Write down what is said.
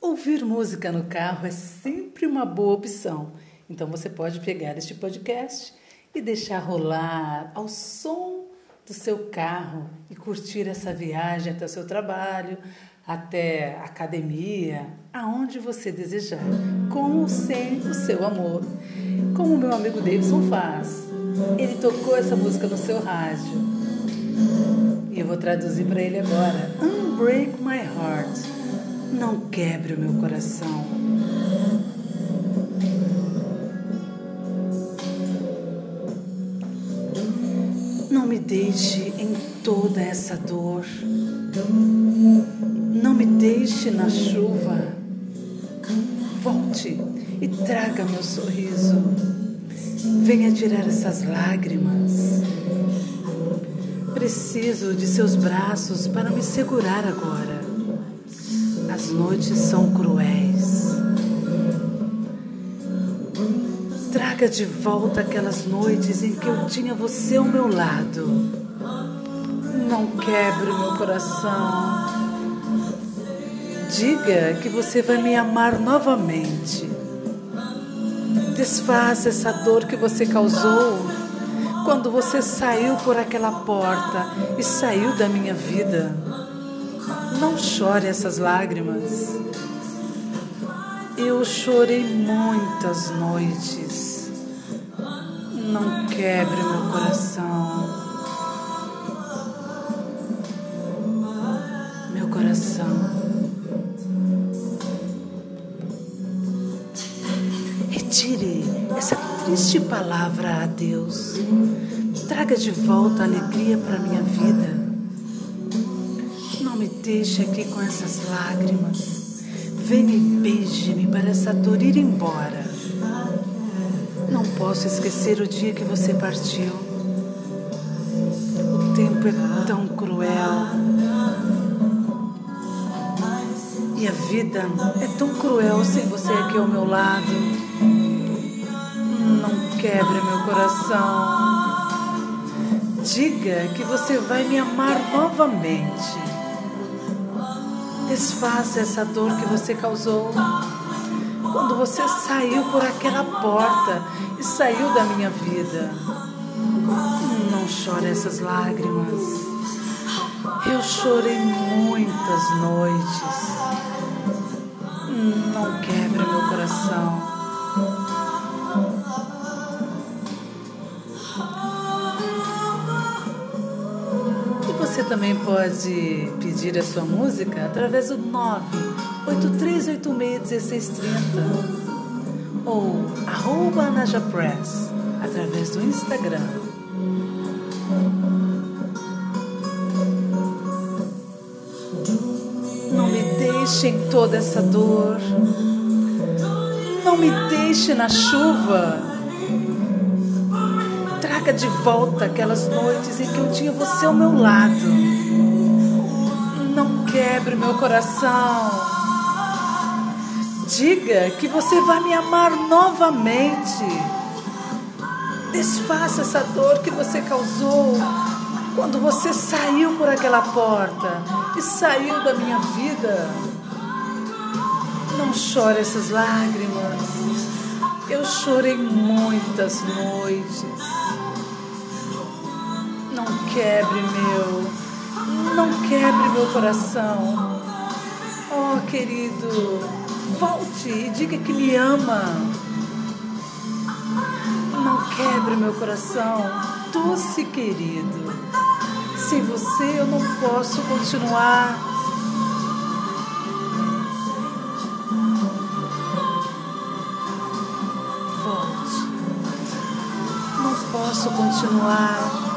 Ouvir música no carro é sempre uma boa opção. Então você pode pegar este podcast e deixar rolar ao som do seu carro e curtir essa viagem até o seu trabalho, até academia, aonde você desejar, com ou sem o seu amor. Como o meu amigo Davidson faz. Ele tocou essa música no seu rádio. E eu vou traduzir para ele agora. Unbreak my heart. Não quebre o meu coração. Não me deixe em toda essa dor. Não me deixe na chuva. Volte e traga meu sorriso. Venha tirar essas lágrimas. Preciso de seus braços para me segurar agora. As noites são cruéis. Traga de volta aquelas noites em que eu tinha você ao meu lado. Não quebre meu coração. Diga que você vai me amar novamente. Desfaça essa dor que você causou quando você saiu por aquela porta e saiu da minha vida. Não chore essas lágrimas. Eu chorei muitas noites. Não quebre meu coração. Meu coração. Retire essa triste palavra a Deus. Traga de volta a alegria para minha vida deixe aqui com essas lágrimas. Venha e beije-me para essa dor ir embora. Não posso esquecer o dia que você partiu. O tempo é tão cruel. E a vida é tão cruel sem você aqui ao meu lado. Não quebre meu coração. Diga que você vai me amar novamente. Desfaça essa dor que você causou quando você saiu por aquela porta e saiu da minha vida. Não chore essas lágrimas. Eu chorei muitas noites. Não quebre meu coração. Você também pode pedir a sua música através do 983861630 ou arroba Najapress através do Instagram. Não me deixe em toda essa dor. Não me deixe na chuva traga de volta aquelas noites em que eu tinha você ao meu lado. Não quebre meu coração. Diga que você vai me amar novamente. Desfaça essa dor que você causou quando você saiu por aquela porta e saiu da minha vida. Não chore essas lágrimas. Eu chorei muitas noites quebre meu, não quebre meu coração. Oh, querido, volte e diga que me ama. Não quebre meu coração, doce querido. Sem você eu não posso continuar. Volte. Não posso continuar